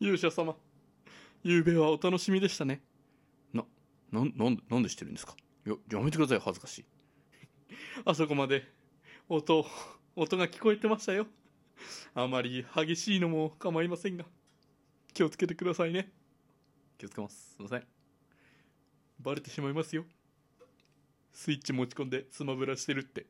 勇者様。昨べはお楽しみでしたね。なななんでなんでしてるんですか？ややめてください恥ずかしい。あそこまで音音が聞こえてましたよ。あまり激しいのも構いませんが。気をつけてくださいね。気をつけます。すいません。バレてしまいますよ。スイッチ持ち込んでスマブラしてるって。